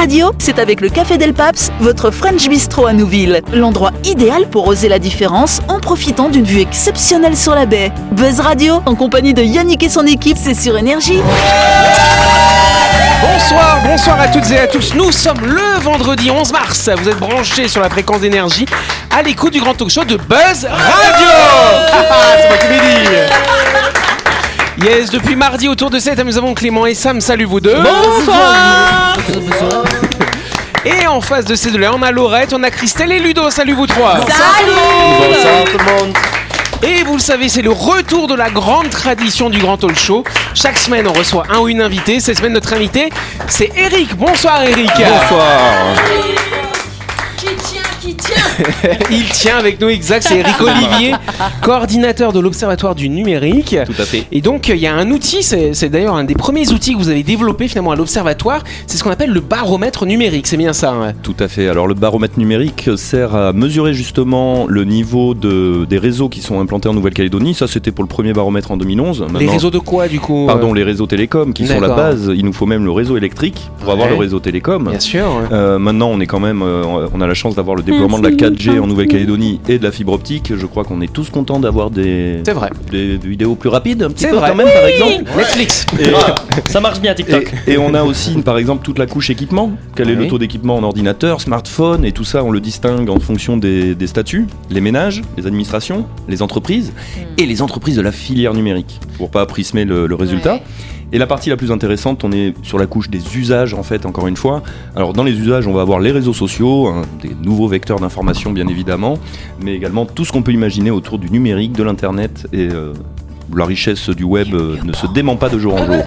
Radio, c'est avec le Café Del Paps, votre French Bistro à Nouville. L'endroit idéal pour oser la différence en profitant d'une vue exceptionnelle sur la baie. Buzz Radio, en compagnie de Yannick et son équipe, c'est sur Énergie. Bonsoir, bonsoir à toutes et à tous. Nous sommes le vendredi 11 mars. Vous êtes branchés sur la fréquence d'énergie à l'écoute du grand talk show de Buzz Radio. C'est moi qui l'ai dit. Yes, depuis mardi autour de 7, nous avons Clément et Sam. Salut vous deux. Bonsoir. Et en face de ces deux-là, on a Laurette, on a Christelle et Ludo. Salut vous trois. Bonsoir tout le monde. Et vous le savez, c'est le retour de la grande tradition du Grand Talk Show. Chaque semaine, on reçoit un ou une invitée. Cette semaine, notre invité, c'est Eric. Bonsoir Eric. Bonsoir. Tient, Il tient avec nous, exact. C'est Eric Olivier, coordinateur de l'Observatoire du numérique. Tout à fait. Et donc, il y a un outil, c'est c'est d'ailleurs un des premiers outils que vous avez développé finalement à l'Observatoire. C'est ce qu'on appelle le baromètre numérique. C'est bien ça. hein Tout à fait. Alors le baromètre numérique sert à mesurer justement le niveau de, des réseaux qui sont implantés en Nouvelle-Calédonie. Ça c'était pour le premier baromètre en 2011. Les Maintenant- réseaux de quoi, du coup Pardon, les réseaux télécoms qui sont la base. Il nous faut même le réseau électrique pour avoir le réseau télécom. Bien sûr. ouais. Euh, maintenant, on est quand même, euh, on a la chance d'avoir le déploiement de la 4G en Nouvelle-Calédonie et de la fibre optique. Je crois qu'on est tous contents d'avoir des, C'est vrai. des vidéos plus rapides, un petit C'est peu vrai. quand même, par exemple. Netflix. Et- Ça marche bien TikTok. Et, et on a aussi, par exemple, toute la couche équipement. Quel est Oui. le taux d'équipement en ordinateur, smartphone et tout ça, on le distingue en fonction des, des statuts, les ménages, les administrations, les entreprises et les entreprises de la filière numérique, pour pas prismer le, le résultat. Et la partie la plus intéressante, on est sur la couche des usages en fait, encore une fois. Alors dans les usages, on va avoir les réseaux sociaux, hein, des nouveaux vecteurs d'information bien évidemment, mais également tout ce qu'on peut imaginer autour du numérique, de l'internet et euh, la richesse du web euh, ne se dément pas de jour en jour.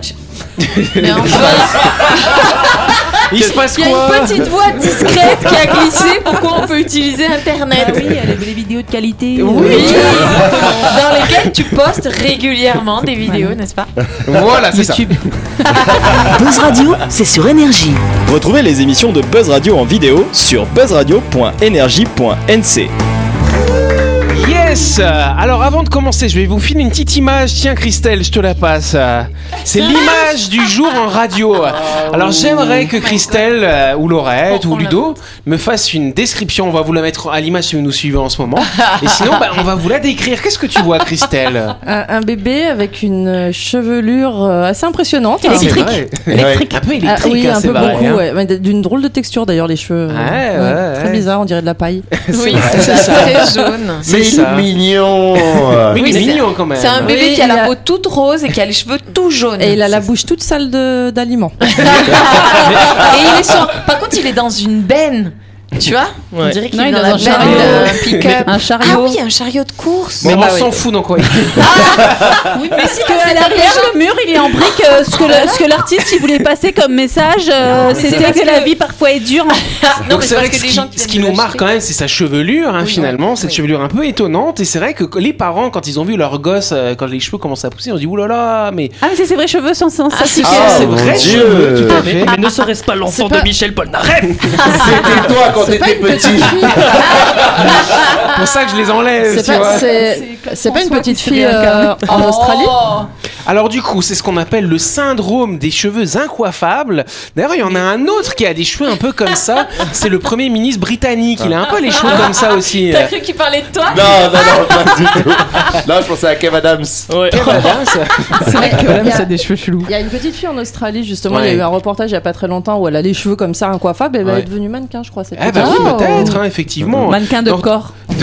Il se passe il y a quoi une petite voix discrète qui a glissé. Pourquoi on peut utiliser Internet oui, les, les vidéos de qualité. Oui. Dans lesquelles tu postes régulièrement des vidéos, n'est-ce pas Voilà, c'est ça. Buzz Radio, c'est sur Énergie. Retrouvez les émissions de Buzz Radio en vidéo sur buzzradio.energie.nc. Yes Alors avant de commencer, je vais vous filer une petite image. Tiens Christelle, je te la passe. C'est l'image du jour en radio. Alors j'aimerais que Christelle euh, ou Laurette ou Ludo me fasse une description. On va vous la mettre à l'image si vous nous suivez en ce moment. Et sinon, bah, on va vous la décrire. Qu'est-ce que tu vois Christelle? Un, un bébé avec une chevelure euh, assez impressionnante. C'est Électrique. vrai. Électrique. Un peu Ah, électrique, oui, hein, un peu beaucoup, hein. ouais. Mais d'une drôle de texture d'ailleurs, les cheveux. Ouais, ouais, Très bizarre, on dirait de la paille. Oui, c'est c'est très jaune. C'est ça. Mignon Oui, mais Oui, c'est- mignon quand même. C'est un bébé Oui, qui a la a- peau toute rose et qui a les cheveux tout jaunes. Et il a la bouche toute sale de- d'aliments. Et il est sur... Par contre, il est dans une benne. Tu vois On dirait qu'il est dans la un benne chariot. d'un pick-up. Un chariot. Ah oui, un chariot de course. Mais bah on oui. s'en fout donc quoi. Oui, mais si que derrière le mur, il est en brique. euh, ce que le- ce que l'artiste il voulait passer comme message, euh, mais c'est c'était parce que, la que- vie parfois est dure. non, Donc mais c'est vrai parce que que ce les qui, gens qui ce qui viennent nous de marque l'acheter- quand même, c'est sa chevelure, hein, Oui, finalement, oui, cette oui. chevelure un peu étonnante. Et c'est vrai que les parents, quand ils ont vu leur gosse, euh, quand les cheveux commencent à pousser, on se dit oulala, mais Ah, mais c'est ses vrais cheveux sans sens. Ah, si, Ah, c'est mon vrai Dieu. cheveux, tout à Mais, fait. mais ne serait-ce pas l'enfant de Michel Polnareff C'était toi quand C'est pas t'étais une petite petit fille. C'est pour ça que je les enlève, C'est tu pas, vois. c'est, c'est pas une petite fille euh, en Australie Alors du coup, c'est ce qu'on appelle le syndrome des cheveux incoiffables. D'ailleurs, il y en a un autre qui a des cheveux un peu comme ça. C'est le premier ministre britannique. Il a un peu les cheveux comme ça aussi. T'as cru qu'il parlait de toi Non, non, non, pas du tout. Là, je pensais à Kev Adams. Ouais. Quelle badass. C'est vrai que il y a- ça a des cheveux chelous. Il y a une petite fille en Australie, justement, il y a eu un reportage il y a pas très longtemps où elle a les cheveux comme ça, incoiffables, et elle Ouais. est devenue mannequin, je crois. Cette Eh ben petite oui, peut-être, hein, effectivement. Mannequin de corps.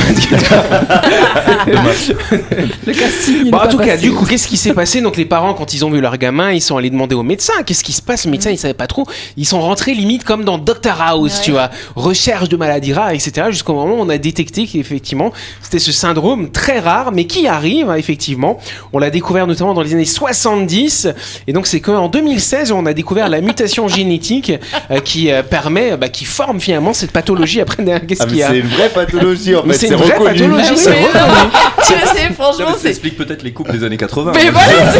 Le casting. Bon, en pas tout cas, du coup, qu'est-ce qui s'est passé Donc, les parents, quand ils ont vu leur gamin, ils sont allés demander au médecin qu'est-ce qui se passe. Le médecin, il savait pas trop. Ils sont rentrés limite comme dans Doctor House, tu vois, recherche de maladies rares, etc. Jusqu'au moment où on a détecté qu'effectivement, c'était ce syndrome très rare, mais qui arrive, hein, effectivement. On l'a découvert notamment dans les années 70. Et donc, c'est qu'en 2016, on a découvert la mutation génétique euh, qui euh, permet, bah, qui forme finalement cette pathologie. Après, derrière, qu'est-ce Ah, qu'il y a c'est une vraie pathologie en Mais fait, c'est une vraie reconnu. pathologie, Ah oui, c'est mais reconnu. Tu vois, c'est franchement, Ça explique peut-être les couples des années 80. Mais voilà,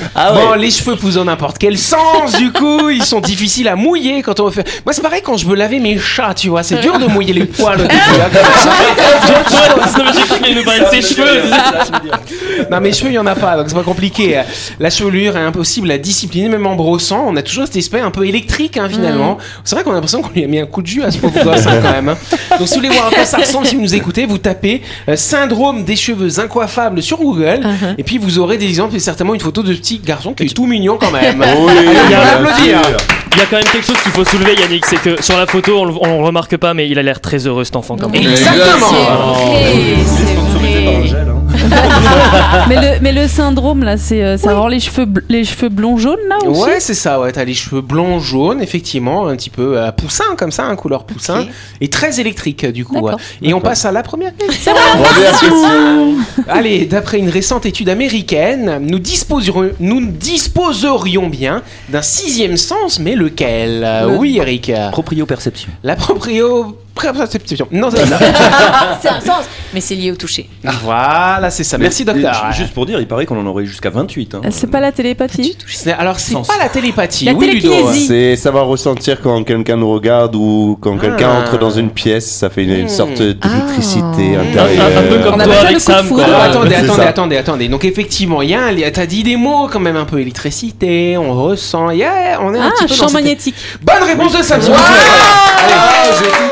Ah ouais. Bon, les cheveux poussent dans n'importe quel sens, du coup, ils sont difficiles à mouiller quand on veut faire. Moi, c'est pareil quand je veux laver mes chats, tu vois, c'est dur de mouiller les poils. au début, hein, nous de ses cheveux. Non, mes cheveux, il y en a pas, donc c'est pas compliqué. La chevelure est impossible à discipliner, même en brossant. On a toujours cet aspect un peu électrique, hein, finalement. C'est vrai qu'on a l'impression qu'on lui a mis un coup de jus à ce pauvre gosse, hein, quand même. hein. Donc, si vous voulez voir à quoi ça ressemble, si vous nous écoutez, vous tapez euh, syndrome des cheveux incoiffables sur Google, et puis vous aurez des exemples et certainement une photo de petit garçon qui est tout mignon quand même. Oui, va l'applaudir. sûr. Il y a quand même quelque chose qu'il faut soulever, Yannick, c'est que sur la photo, on le, on le remarque pas, mais il a l'air très heureux cet enfant quand même. Exactement. Hein. mais, le, mais le syndrome, là, c'est euh, ça rend les cheveux, bl- les cheveux blonds jaunes, là aussi Ouais, c'est ça, ouais. T'as les cheveux blonds, jaunes, effectivement, un petit peu euh, poussin, comme ça, un couleur poussin, et très électrique, du coup. Ouais. Et on passe à la première question. Allez, d'après une récente étude américaine, nous disposerions, nous disposerions bien d'un sixième sens, mais lequel? Euh, Oui, Eric. Proprio-perception. La proprio. Non, c'est ça. C'est un sens, mais c'est lié au toucher. voilà, c'est ça. Merci, Mais- docteur. mais Juste pour dire, il paraît qu'on en aurait jusqu'à 28. hein. C'est pas la télépathie C'est- Alors, c'est Sens. pas la télépathie. La oui. C'est savoir ressentir quand quelqu'un nous regarde ou quand quelqu'un Ah. entre dans une pièce, ça fait une, une Hmm. sorte d'électricité Un, intérieure. un- un peu comme On toi avec le coup de Sam, quoi. Attendez, attendez, attendez, attendez. Donc effectivement, il y a un, t'as dit des mots quand même un peu électricité, on ressent, yeah, on est un Ah, petit peu dans champ cette- magnétique. Bonne réponse de Sam. Allez.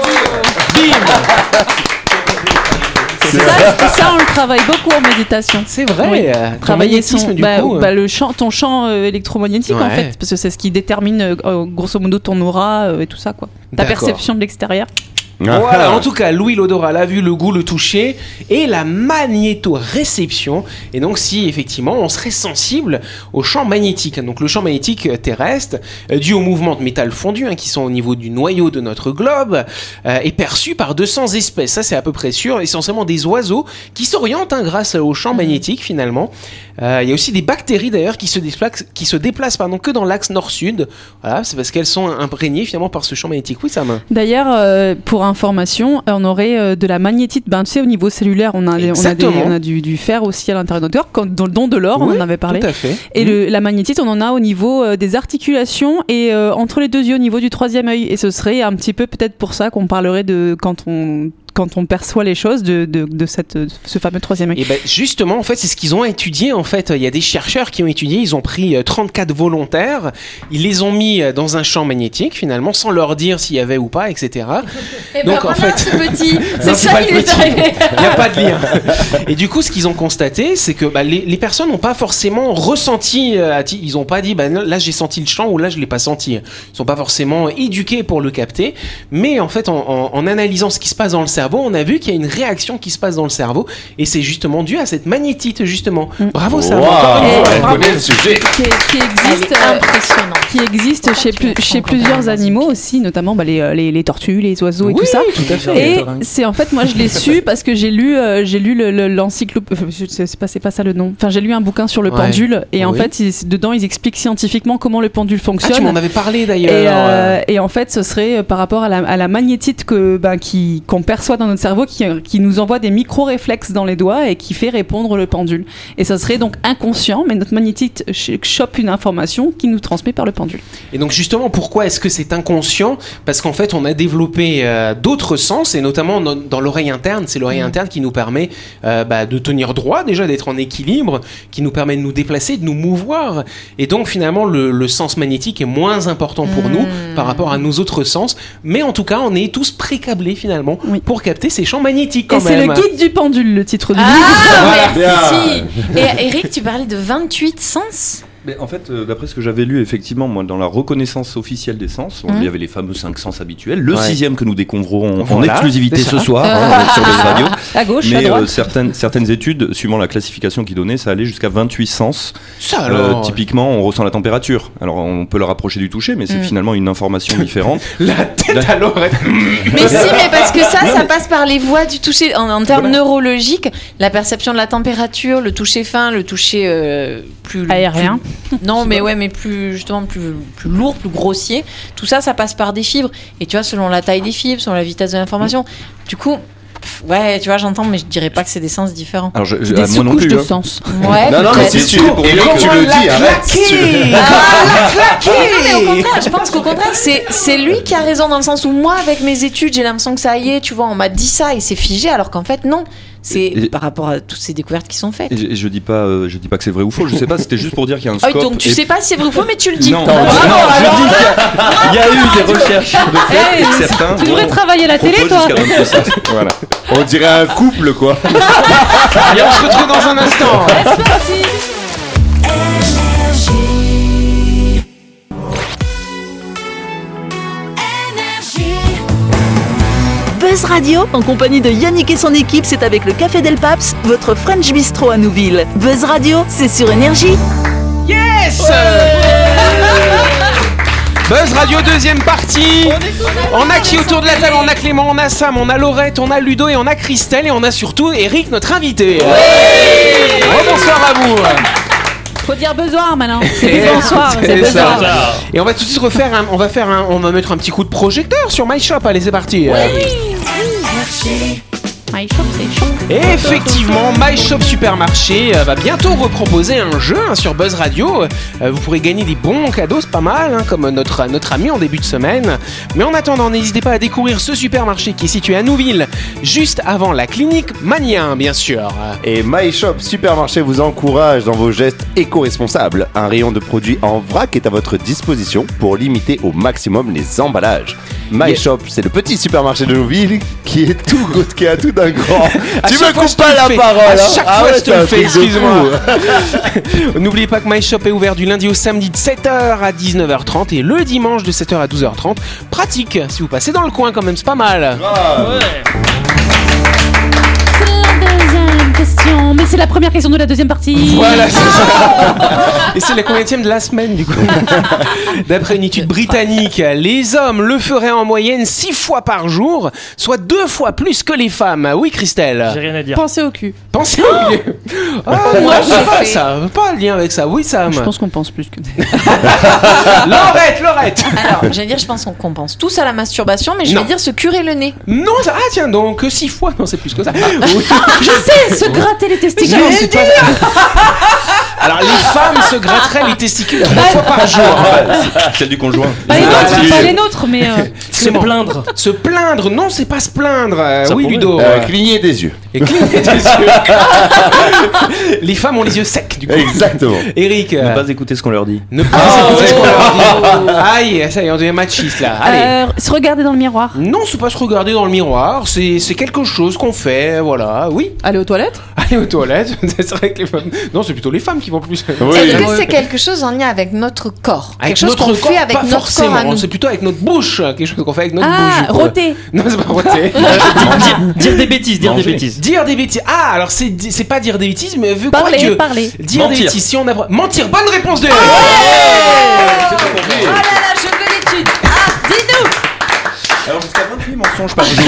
Bim. Ça, ça, on le travaille beaucoup en méditation. C'est vrai. Oui. euh, Travailler son, du bah, coup. euh, bah, le champ, ton champ euh, électromagnétique en fait, parce que c'est ce qui détermine euh, grosso modo ton aura et tout ça quoi. Ta perception de l'extérieur. Voilà, en tout cas, Louis l'odorat, la vue, le goût, le toucher et la magnétoréception. Et donc, si effectivement on serait sensible au champ magnétique, donc le champ magnétique euh, terrestre, euh, dû au mouvement de métal fondu hein, qui sont au niveau du noyau de notre globe, euh, est perçu par 200 espèces. Ça, c'est à peu près sûr. Essentiellement des oiseaux qui s'orientent hein, grâce au champ magnétique finalement. Euh, Il y a aussi des bactéries d'ailleurs qui se déplacent, qui se déplacent pardon, que dans l'axe nord-sud. Voilà, c'est parce qu'elles sont imprégnées finalement par ce champ magnétique. Oui, main. D'ailleurs, euh, pour information, on aurait euh, de la magnétite. Ben, tu sais, au niveau cellulaire, on a, on a, des- Exactement. on a du, du fer aussi à l'intérieur de notre corps, comme dans le don de l'or, on en avait parlé. Tout à fait. Et le, la magnétite, on en a au niveau euh, des articulations et euh, entre les deux yeux, au niveau du troisième œil. Et ce serait un petit peu peut-être pour ça qu'on parlerait de quand on quand on perçoit les choses de, de, de cette, ce fameux troisième œil. Et ben justement, en fait, c'est ce qu'ils ont étudié. En fait, il y a des chercheurs qui ont étudié. Ils ont pris euh, 34 volontaires, ils les ont mis euh, dans un champ magnétique finalement, sans leur dire s'il y avait ou pas, etc. Et Donc, en fait- ce petit, c'est c'est ça pas qui le est petit. arrivé. Il n'y a pas de lien. Et du coup, ce qu'ils ont constaté, c'est que bah, les, les personnes n'ont pas forcément ressenti. euh, ils n'ont pas dit, bah, là j'ai senti le chant ou là je l'ai pas senti. Ils sont pas forcément éduqués pour le capter. Mais en fait, en, en- en analysant ce qui se passe dans le cerveau, on a vu qu'il y a une réaction qui se passe dans le cerveau, et c'est justement dû à cette magnétite justement. Bravo, ça. Wow, fois. elle Bravo. connaît le sujet. qui, qui existe, euh, impressionnante. qui existe chez, plus- chez plusieurs animaux aussi, notamment bah, les, euh, les, les tortues, les oiseaux et Oui, tout ça. tout à fait. Et c'est en fait moi je l'ai su parce que j'ai lu euh, j'ai lu le- le- l'encyclopédie enfin, je sais pas c'est pas ça le nom enfin j'ai lu un bouquin sur le Ouais. pendule et en Oui. fait ils- dedans ils expliquent scientifiquement comment le pendule Ah, fonctionne tu m'en avais parlé et, d'ailleurs. euh, et en fait, ce serait euh, par rapport à la, à la magnétite que ben, qui qu'on perçoit dans notre cerveau, qui, qui nous envoie des micro-réflexes dans les doigts et qui fait répondre le pendule. Et ça serait donc inconscient, mais notre magnétite ch- chope une information qui nous transmet par le pendule. Et donc justement, pourquoi est-ce que c'est inconscient? Parce qu'en fait, on a développé euh, d'autres sens, et notamment dans, dans l'oreille interne. C'est l'oreille interne qui nous permet euh, bah, de tenir droit, déjà d'être en équilibre, qui nous permet de nous déplacer, de nous mouvoir. Et donc finalement, le, le sens magnétique est moins important pour nous par rapport à nos autres sens. Mais en tout cas, on est tous précablés finalement Oui. pour capter ces champs magnétiques quand et c'est le guide du pendule, le titre du livre. Ah, Bien. merci. Et Eric, tu parlais de 28 sens Mais en fait, euh, d'après ce que j'avais lu, effectivement, moi, dans la reconnaissance officielle des sens, il y avait les fameux cinq sens habituels. Le Ouais. sixième que nous découvrons en exclusivité ce soir hein, sur les radios. À gauche, à Mais droite. euh, certaines, certaines études, suivant la classification qu'ils donnaient, ça allait jusqu'à 28 sens. Ça Euh, alors, typiquement, on ressent la température. Alors, on peut le rapprocher du toucher, mais c'est Mm. finalement une information différente. la tête à l'oreille. Mais si, mais parce que ça, ça passe par les voies du toucher. En, en termes neurologiques, la perception de la température, le toucher fin, le toucher euh, plus Aérien. plus- non, mais ouais, mais plus justement plus plus lourd, plus grossier. Tout ça, ça passe par des fibres. Et tu vois, selon la taille des fibres, selon la vitesse de l'information. Du coup. Pff, Ouais, tu vois, j'entends, mais je dirais pas que c'est des sens différents. Alors, je, je- Des ah, moi non plus. de hein. sens. Ouais, Non, non, mais si tu, Eric, tu le dis, arrête. tu- Ah, non, mais au contraire, je pense qu'au contraire, c'est, c'est lui qui a raison dans le sens où moi, avec mes études, j'ai l'impression que ça y est, tu vois, on m'a dit ça et c'est figé, alors qu'en fait, non. C'est Et- par rapport à toutes ces découvertes qui sont faites. Et je, et je dis pas, euh, je dis pas que c'est vrai ou faux. Je sais pas. C'était juste pour dire qu'il y a un Ah, scope. donc tu et- sais pas si c'est vrai ou faux, mais tu le dis. Non, non, bravo, je dis qu'il y a- il y, a eu des recherches de fait Eh, et certains. Tu devrais travailler à la télé, toi. jusqu'à 26. Voilà. On dirait un couple, quoi. Allez, on se retrouve dans un instant. Buzz Radio, en compagnie de Yannick et son équipe, c'est avec le Café Del Paps, votre French Bistro à Nouville. Buzz Radio, c'est sur Énergie. Yes Buzz Radio deuxième partie. On a qui autour de la table? On a Clément, on a Sam, on a Laurette, on a Ludo et on a Christelle et on a surtout Eric, notre invité. Bonsoir à vous. Faut dire besoin maintenant. C'est bonsoir. c'est besoin. Et on va tout de suite refaire un, on va faire un, on va mettre un petit coup de projecteur sur My Shop. Allez, c'est parti. My shop, c'est chaud. Et effectivement, My Shop Supermarché euh, va bientôt reproposer un jeu hein, sur Buzz Radio. Euh, vous pourrez gagner des bons cadeaux, c'est pas mal, hein, comme notre, notre ami en début de semaine. Mais en attendant, n'hésitez pas à découvrir ce supermarché qui est situé à Nouville, juste avant la clinique Manien, bien sûr. Et My Shop Supermarché vous encourage dans vos gestes éco-responsables. Un rayon de produits en vrac est à votre disposition pour limiter au maximum les emballages. My Yeah. Shop, c'est le petit supermarché de Nouville qui est tout qui a tout d'un grand. À tu me coupes pas la fais. parole. À hein. chaque Ah fois, ouais, je te le fais, excuse-moi. N'oubliez pas que My Shop est ouvert du lundi au samedi de 7h à 19h30 et le dimanche de 7h à 12h30. Pratique, si vous passez dans le coin quand même, c'est pas mal. C'est question. Mais c'est la première question de la deuxième partie. Voilà, c'est ça. Et c'est la combienième de la semaine, du coup D'après une étude britannique, les hommes le feraient en moyenne 6 fois par jour, soit deux fois plus que les femmes. Oui, Christelle J'ai rien à dire. Pensez au cul. Pensez au lieu. Ah, moi, c'est pas ça. Pas un lien avec ça. Oui, Sam. Je pense qu'on pense plus que. Laurette, Laurette Alors, j'allais dire, je pense qu'on pense tous à la masturbation, mais je vais dire se curer le nez. Non, ça- ah tiens, donc 6 fois. Non, c'est plus que ça. Oui. Je sais, se gratter les testicules. Non, c'est pas- Alors, les femmes se gratteraient les testicules trois fois par jour. Celle du conjoint. Pas les nôtres, pas les nôtres, mais. euh, Se plaindre. Se plaindre, non, c'est pas se plaindre. Euh, Ça oui. Ludo. Euh, cligner des yeux. Et cligner des yeux. les femmes ont les yeux secs, du coup. Exactement. Eric, Ne euh, pas écouter ce qu'on leur dit. ne pas écouter ce qu'on leur dit. Aïe, ça y est, on devient machiste là. Allez. euh, se regarder dans le miroir. Non, c'est pas se regarder dans le miroir, c'est c'est quelque chose qu'on fait, voilà. Oui, Aller aux toilettes aller aux toilettes, c'est vrai que les femmes. Non, c'est plutôt les femmes qui vont plus. Est-ce que c'est quelque chose en lien avec notre corps? Avec Quelque chose notre qu'on corps, fait avec pas notre corps forcément, à nous c'est plutôt avec notre bouche, quelque chose qu'on fait avec notre Ah, bouche. coup. roter. Non, c'est pas roter. dire, dire des bêtises, dire Manger. des bêtises. Dire des bêtises. Ah, alors c'est c'est pas dire des bêtises, mais vu quoi Parler, que parler. dire des Mentir. bêtises, si on a mentir, bonne réponse de Eric. Oh là là, je veux l'étude Ah, dis-nous Alors jusqu'à 28 mensonges par jour.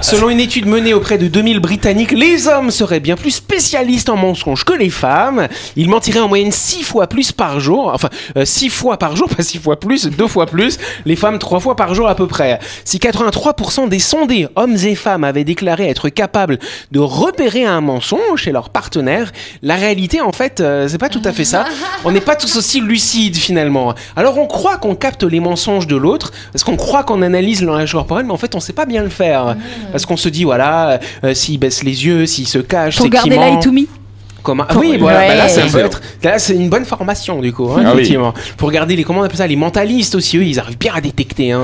Selon une étude menée auprès de 2000 Britanniques, les hommes seraient bien plus spécialistes en mensonges que les femmes. Ils mentiraient en moyenne 6 fois plus par jour. Enfin, 6 fois par jour, pas 6 fois plus, 2 fois plus. Les femmes 3 fois par jour à peu près. Si 83% des sondés, hommes et femmes, avaient déclaré être capables de repérer un mensonge chez leur partenaire, la réalité, en fait, euh, c'est pas tout à fait ça. On n'est pas tous aussi lucides finalement. Alors on croit qu'on capte les mensonges de l'autre, parce qu'on croit qu'on analyse le langage corporel, mais en fait on sait pas bien le faire. Parce qu'on se dit, voilà, euh, s'il baisse les yeux, s'il se cache, c'est qu'il ment. Comment ah oui, voilà, Ouais. bah là, être, c'est une bonne formation du coup, hein, Ah oui. effectivement. Pour regarder les comment on appelle ça, les mentalistes aussi, eux, ils arrivent bien à détecter. Hein.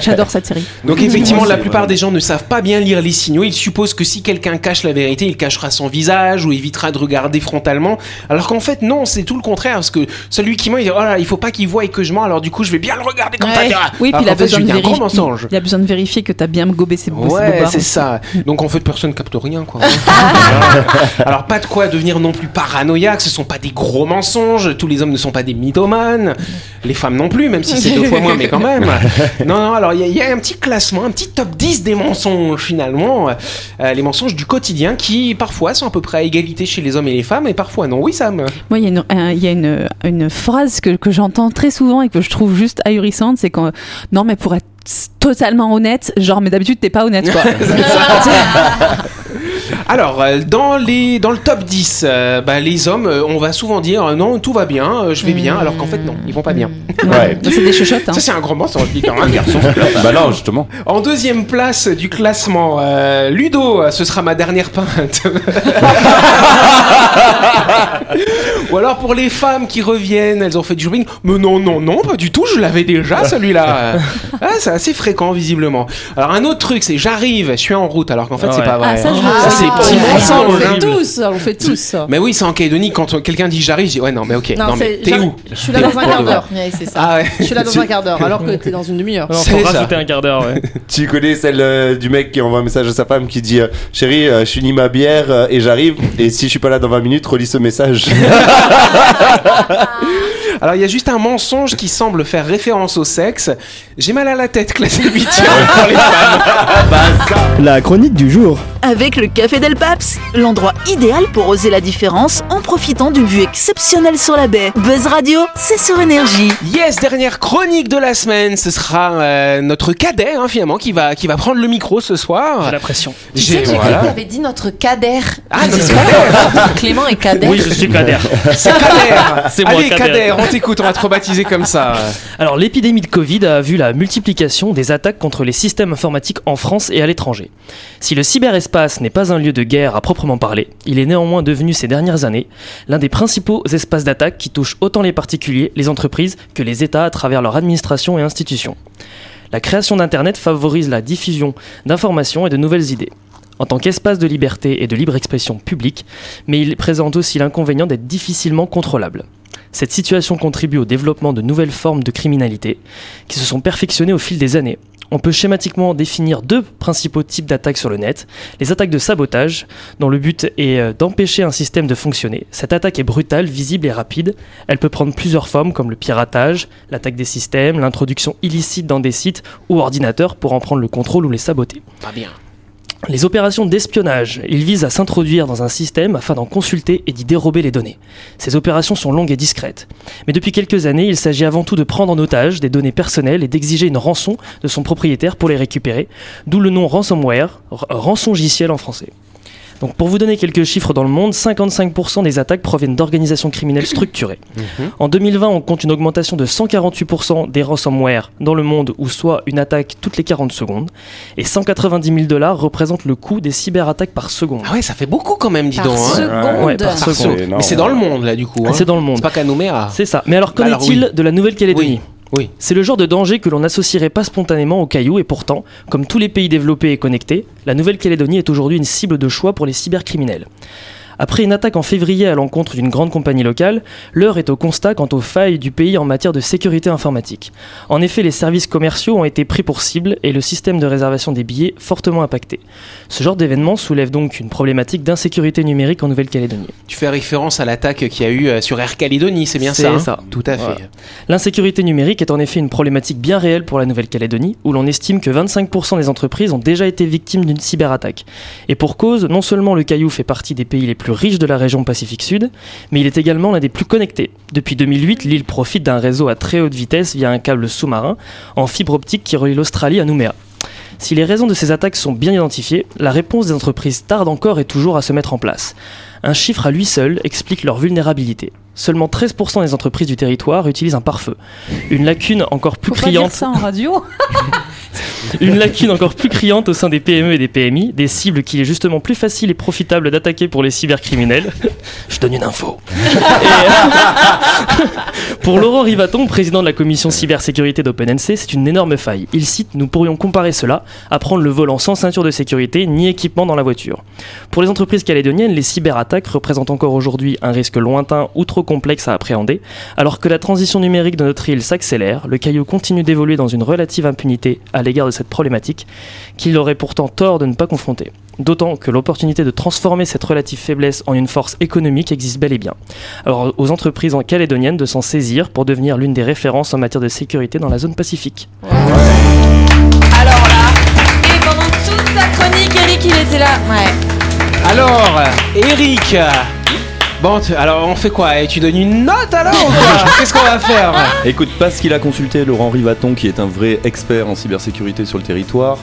J'adore cette série. Donc effectivement, la plupart vrai. des gens ne savent pas bien lire les signaux. Ils supposent que si quelqu'un cache la vérité, il cachera son visage ou évitera de regarder frontalement. Alors qu'en fait, non, c'est tout le contraire. Parce que celui qui ment, il dit oh là, il faut pas qu'il voie et que je mens. Alors du coup, je vais bien le regarder comme Ouais. ça. Oui, puis il a fait, besoin je de vérifier. mensonge. Il a besoin de vérifier que t'as bien gobé ses, Ouais, c'est ça. Donc en fait, personne capte rien, quoi. Alors pas de quoi devenir devenir non plus paranoïaque. Ce sont pas des gros mensonges. Tous les hommes ne sont pas des mythomanes. Les femmes non plus, même si c'est deux fois moins, mais quand même. Non, non. Alors il y, a- il y a un petit classement, un petit top 10 des mensonges finalement. Euh, les mensonges du quotidien qui parfois sont à peu près à égalité chez les hommes et les femmes, et parfois non. Oui, Sam? Moi, il y a une, un- il y a une, une phrase que, que j'entends très souvent et que je trouve juste ahurissante, c'est quand non, mais pour être totalement honnête, genre, mais d'habitude t'es pas honnête quoi. Alors, euh, dans, les, dans le top 10, euh, bah, les hommes, euh, on va souvent dire non, tout va bien, euh, je vais bien, alors qu'en fait, non, ils vont pas bien. Ouais. c'est des chuchotes. Hein. Ça, c'est un grand mensonge, dit quand un garçon. bah non, justement. En deuxième place du classement, euh, Ludo, ce sera ma dernière pinte. Ou alors pour les femmes qui reviennent, elles ont fait du shopping. Mais non, non, non, pas du tout, je l'avais déjà celui-là. Ah, c'est assez fréquent visiblement. Alors un autre truc, c'est j'arrive, je suis en route, alors qu'en fait c'est Ouais. pas vrai. Ah, ça, je hein. Ça, c'est Ah, petit ouais. Ça, on le fait tous, on le fait tous. ça. Mais oui, c'est en Calédonie, quand quelqu'un dit j'arrive, je dis ouais, non, mais ok, non, mais c'est- t'es j'arrive- où Je suis là T'es dans un pour quart vrai d'heure. Ouais, c'est ça. Ah ouais. Je suis là dans un quart d'heure, alors que t'es dans une demi-heure. Non, C'est faut ça. rajouter un quart d'heure, ouais. Tu connais celle euh, du mec qui envoie un message à sa femme qui dit euh, Chérie, euh, je finis ma bière euh, et j'arrive. Et si je suis pas là dans 20 minutes, relis ce message. Alors il y a juste un mensonge qui semble faire référence au sexe. J'ai mal à la tête, classe 8 pour les femmes. La chronique du jour. Avec le Café Del Paps, l'endroit idéal pour oser la différence en profitant d'une vue exceptionnelle sur la baie. Buzz Radio, c'est sur énergie. Yes, dernière chronique de la semaine, ce sera euh, notre cadet hein, finalement qui va qui va prendre le micro ce J'ai soir. la pression. Tu sais J'ai- que j'ai cru voilà. que t'avais dit notre cader. Ah, C'est pas Clément est cadet. Oui, je suis Kader. C'est Kader. C'est moi, Allez. Kader, on t'écoute, on va te rebaptiser comme ça. Alors, l'épidémie de Covid a vu la multiplication des attaques contre les systèmes informatiques en France et à l'étranger. Si le cyberespace n'est pas un lieu de guerre à proprement parler, il est néanmoins devenu ces dernières années l'un des principaux espaces d'attaque qui touchent autant les particuliers, les entreprises que les États à travers leur administration et institutions. La création d'Internet favorise la diffusion d'informations et de nouvelles idées. En tant qu'espace de liberté et de libre expression publique, mais il présente aussi l'inconvénient d'être difficilement contrôlable. Cette situation contribue au développement de nouvelles formes de criminalité qui se sont perfectionnées au fil des années. On peut schématiquement définir deux principaux types d'attaques sur le net. Les attaques de sabotage, dont le but est euh, d'empêcher un système de fonctionner. Cette attaque est brutale, visible et rapide. Elle peut prendre plusieurs formes comme le piratage, l'attaque des systèmes, l'introduction illicite dans des sites ou ordinateurs pour en prendre le contrôle ou les saboter. Pas bien. Les opérations d'espionnage, ils visent à s'introduire dans un système afin d'en consulter et d'y dérober les données. Ces opérations sont longues et discrètes. Mais depuis quelques années, il s'agit avant tout de prendre en otage des données personnelles et d'exiger une rançon de son propriétaire pour les récupérer, d'où le nom ransomware, rançongiciel en français. Donc pour vous donner quelques chiffres dans le monde, 55% des attaques proviennent d'organisations criminelles structurées. En 2020, on compte une augmentation de 148% des ransomware dans le monde, ou soit une attaque toutes les 40 secondes. Et 190 000 dollars représentent le coût des cyberattaques par seconde. Ah ouais, ça fait beaucoup quand même, dis Par donc. hein. seconde. Ouais, par Par seconde. Mais c'est dans le monde là du coup. hein. C'est dans le monde. C'est pas qu'à Nouméa. C'est ça. Mais alors, qu'en Alors, est-il oui. de la Nouvelle-Calédonie? Oui. C'est le genre de danger que l'on n'associerait pas spontanément aux cailloux et pourtant, comme tous les pays développés et connectés, la Nouvelle-Calédonie est aujourd'hui une cible de choix pour les cybercriminels. Après une attaque en février à l'encontre d'une grande compagnie locale, l'heure est au constat quant aux failles du pays en matière de sécurité informatique. En effet, les services commerciaux ont été pris pour cible et le système de réservation des billets fortement impacté. Ce genre d'événement soulève donc une problématique d'insécurité numérique en Nouvelle-Calédonie. Tu fais référence à l'attaque qu'il y a eu euh, sur Air Calédonie, c'est bien C'est ça hein ça. Tout à fait. Voilà. L'insécurité numérique est en effet une problématique bien réelle pour la Nouvelle-Calédonie, où l'on estime que 25% des entreprises ont déjà été victimes d'une cyberattaque. Et pour cause, non seulement le Caillou fait partie des pays les plus riches de la région Pacifique Sud, mais il est également l'un des plus connectés. Depuis 2008, l'île profite d'un réseau à très haute vitesse via un câble sous-marin en fibre optique qui relie l'Australie à Nouméa. Si les raisons de ces attaques sont bien identifiées, la réponse des entreprises tarde encore et toujours à se mettre en place. Un chiffre à lui seul explique leur vulnérabilité. Seulement 13% des entreprises du territoire utilisent un pare-feu. Une lacune encore plus Faut pas dire criante. ça en radio. Une lacune encore plus criante au sein des PME et des PMI, des cibles qu'il est justement plus facile et profitable d'attaquer pour les cybercriminels. Je donne une info. Et- pour Laurent Rivaton, président de la commission cybersécurité d'OpenNC, c'est une énorme faille. Il cite Nous pourrions comparer cela à prendre le volant sans ceinture de sécurité ni équipement dans la voiture. Pour les entreprises calédoniennes, les cyberattaques représentent encore aujourd'hui un risque lointain ou trop complexe à appréhender, alors que la transition numérique de notre île s'accélère, le Caillou continue d'évoluer dans une relative impunité à l'égard de cette problématique qu'il aurait pourtant tort de ne pas confronter. d'autant que l'opportunité de transformer cette relative faiblesse en une force économique existe bel et bien. Alors aux entreprises en calédoniennes de s'en saisir pour devenir l'une des références en matière de sécurité dans la zone pacifique. Alors là, et pendant toute ta chronique, Eric, il était là. Ouais. Alors, Eric. Bon, alors on fait quoi? Eh, Tu donnes une note alors Qu'est-ce qu'on va faire? Écoute, parce qu'il a consulté Laurent Rivaton, qui est un vrai expert en cybersécurité sur le territoire,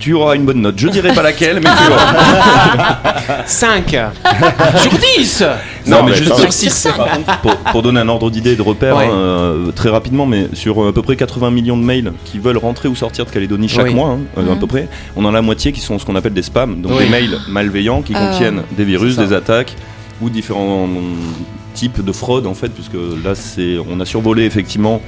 tu auras une bonne note. Je dirais pas laquelle, mais tu auras. 5 sur 10 Non, mais mais juste sur c'est- 6. Par contre, pour, pour donner un ordre d'idée et de repère, Ouais. euh, très rapidement, mais sur euh, à peu près 80 millions de mails qui veulent rentrer ou sortir de Calédonie chaque Oui. mois, hein, euh, à Mhm. peu près, on en a la moitié qui sont ce qu'on appelle des spams, donc Oui. des mails malveillants qui Ah. contiennent des virus, des attaques ou différents de fraude en fait, puisque là c'est, on a survolé effectivement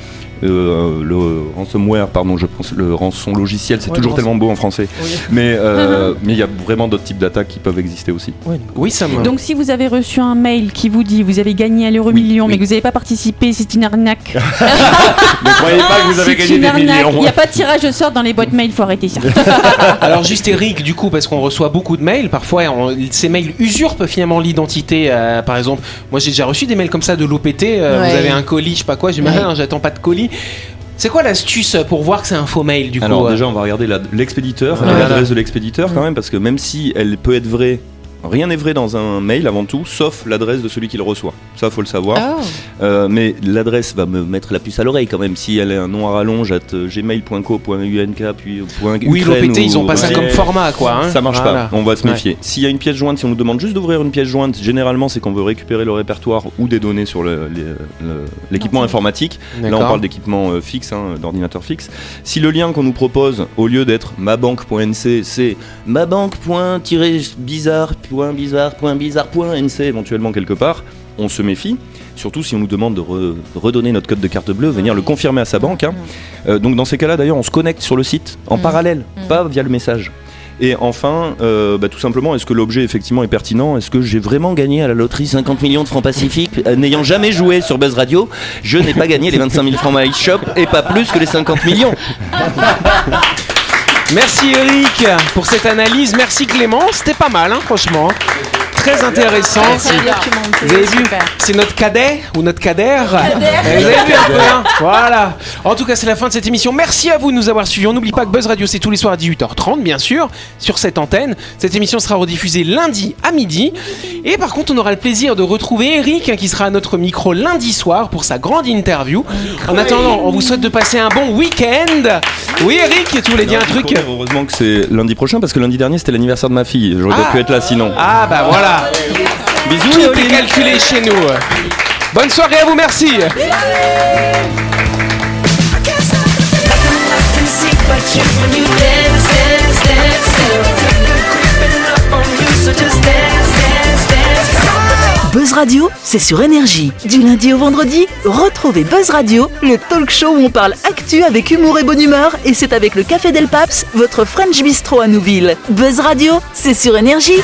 euh, le ransomware, pardon, je pense le rançon logiciel, c'est Ouais, toujours le tellement beau en français, Oui. mais euh, mais il y a vraiment d'autres types d'attaques qui peuvent exister aussi. Oui, ça me. Donc si vous avez reçu un mail qui vous dit vous avez gagné à l'euro million oui. mais que vous n'avez pas participé, c'est une arnaque. Ne croyez pas que vous avez C'est gagné une des arnaque. millions. Il n'y a pas de tirage au sort dans les boîtes mail, faut arrêter ça. Alors juste Eric, du coup, parce qu'on reçoit beaucoup de mails, parfois on- ces mails usurpent finalement l'identité. euh, par exemple, moi j'ai déjà reçu des mails comme ça de l'OPT. euh, Ouais. Vous avez un colis, je sais pas quoi. J'ai dit, Ouais. Ah, j'attends pas de colis. C'est quoi l'astuce pour voir que c'est un faux mail du coup Alors euh déjà, on va regarder la- l'expéditeur, Ouais. l'adresse de l'expéditeur quand même, parce que même si elle peut être vraie, rien n'est vrai dans un mail avant tout, sauf l'adresse de celui qui le reçoit. Ça, faut le savoir. Oh. Euh, mais l'adresse va me mettre la puce à l'oreille quand même. Si elle est un nom à rallonge, at euh, gmail.co.unk, puis point Oui, Ukraine l'OPT, ils ont pas ça Ouais. comme format quoi. hein. Ça marche Voilà. pas, on va se méfier. S'il y a une pièce jointe, si on nous demande juste d'ouvrir une pièce jointe, généralement c'est qu'on veut récupérer le répertoire ou des données sur le- les- le- l'équipement informatique. Là, on parle d'équipement euh, fixe, hein, d'ordinateur fixe. Si le lien qu'on nous propose, au lieu d'être mabanque.nc, c'est mabanque.bizarre.bizarre.bizarre.nc éventuellement quelque part, on se méfie. Surtout si on nous demande de re- redonner notre code de carte bleue, venir le confirmer à sa banque. hein. Euh, donc dans ces cas-là, d'ailleurs, on se connecte sur le site en Mm. parallèle, Mm. pas via le message. Et enfin, euh, bah, tout simplement, est-ce que l'objet effectivement est pertinent? Est-ce que j'ai vraiment gagné à la loterie 50 millions de francs pacifiques Euh, N'ayant jamais joué sur Buzz Radio, je n'ai pas gagné les 25 000 francs My Shop et pas plus que les 50 millions. Merci Eric pour cette analyse. Merci Clément, c'était pas mal, hein, franchement. Très intéressant. Vous avez vu. C'est notre cadet ou notre cadet Vous avez vu un peu, hein Voilà. En tout cas, c'est la fin de cette émission. Merci à vous de nous avoir suivis. On n'oublie pas que Buzz Radio, c'est tous les soirs à 18h30, bien sûr, sur cette antenne. Cette émission sera rediffusée lundi à midi. Et par contre, on aura le plaisir de retrouver Eric, hein, qui sera à notre micro lundi soir pour sa grande interview. En attendant, on vous souhaite de passer un bon week-end. Oui, Eric, tu voulais dire un truc Heureusement que c'est lundi prochain parce que lundi dernier c'était l'anniversaire de ma fille. J'aurais pas Ah. pu être là sinon. Ah, bah voilà. Bisous Tout est calculé chez nous. Bonne soirée à vous, merci. Buzz Radio, c'est sur énergie. Du lundi au vendredi, retrouvez Buzz Radio, le talk show où on parle actu avec humour et bonne humeur, et c'est avec le Café Del Paps, votre French Bistro à Nouville. Buzz Radio, c'est sur énergie.